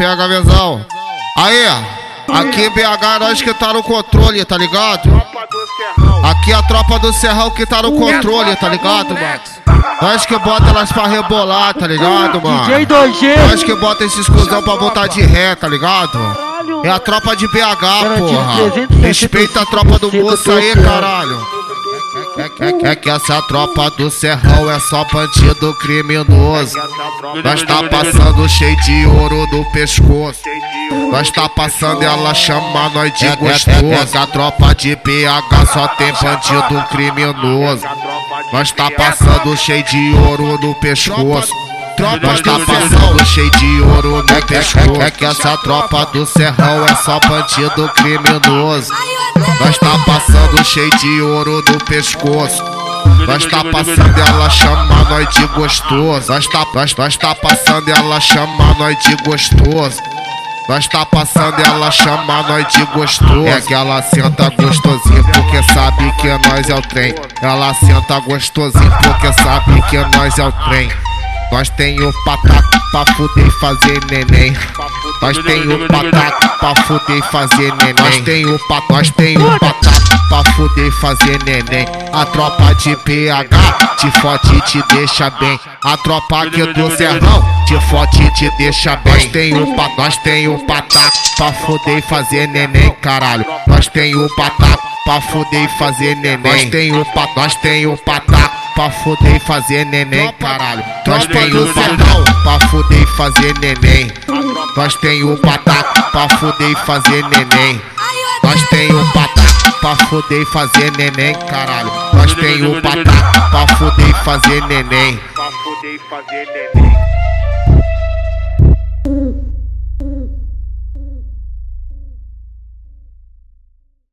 pega a visão. Aí, aqui BH nós que tá no controle, tá ligado? Aqui a tropa do Serrão que tá no controle, tá ligado, mano? Nós que bota elas pra rebolar, tá ligado, mano? DJ 2G. Nós que bota esses cuzão pra voltar de ré, tá ligado? É a tropa de BH, porra. Respeita a tropa do moço aí, caralho. É, é, é, que essa tropa do Serrão é só bandido criminoso. Nós tá passando cheio de ouro no pescoço. Nós tá passando ela chama nós de gostoso. A tropa de BH só tem bandido criminoso. Nós tá passando cheio de ouro no pescoço. Nós tá passando cheio de ouro no pescoço. É que essa tropa do Serrão é só bandido criminoso. Nós tá passando cheio de ouro no pescoço. Nós tá passando ela chama nós de gostoso. Nós tá, nós, nós tá passando ela chama nós de gostoso. Nós tá passando ela chama nós de gostoso. É que ela senta gostosinho porque sabe que nós é o trem. Ela senta gostosinho porque sabe que nós é o trem. Nós tem o pataco pra fuder e fazer neném. Nós tem o pataco pra fuder fazer neném. Nós tem o pataco, nós tem o pataco pra fuder fazer neném. A tropa de PH de forte te deixa bem. A tropa aqui do Serrão de forte te deixa bem. Nós tem o pataco, nós tem o pataco pra fuder fazer neném, caralho. Nós tem o pataco pra fuder fazer neném. Nós tem o pataco, nós tem o pataco pra fuder e fazer neném, caralho. Nós tem o patão pra fuder e fazer neném. Nós tem o pataco pra fuder e fazer neném. Nós tem o pataco pra fuder e fazer neném, caralho. Nós tem o pataco pra fuder e fazer neném.